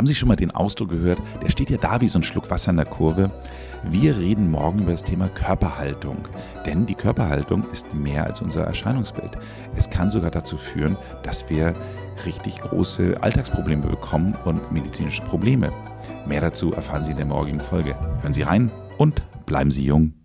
Haben Sie schon mal den Ausdruck gehört? Der steht ja da wie so ein Schluck Wasser in der Kurve. Wir reden morgen über das Thema Körperhaltung. Denn die Körperhaltung ist mehr als unser Erscheinungsbild. Es kann sogar dazu führen, dass wir richtig große Alltagsprobleme bekommen und medizinische Probleme. Mehr dazu erfahren Sie in der morgigen Folge. Hören Sie rein und bleiben Sie jung.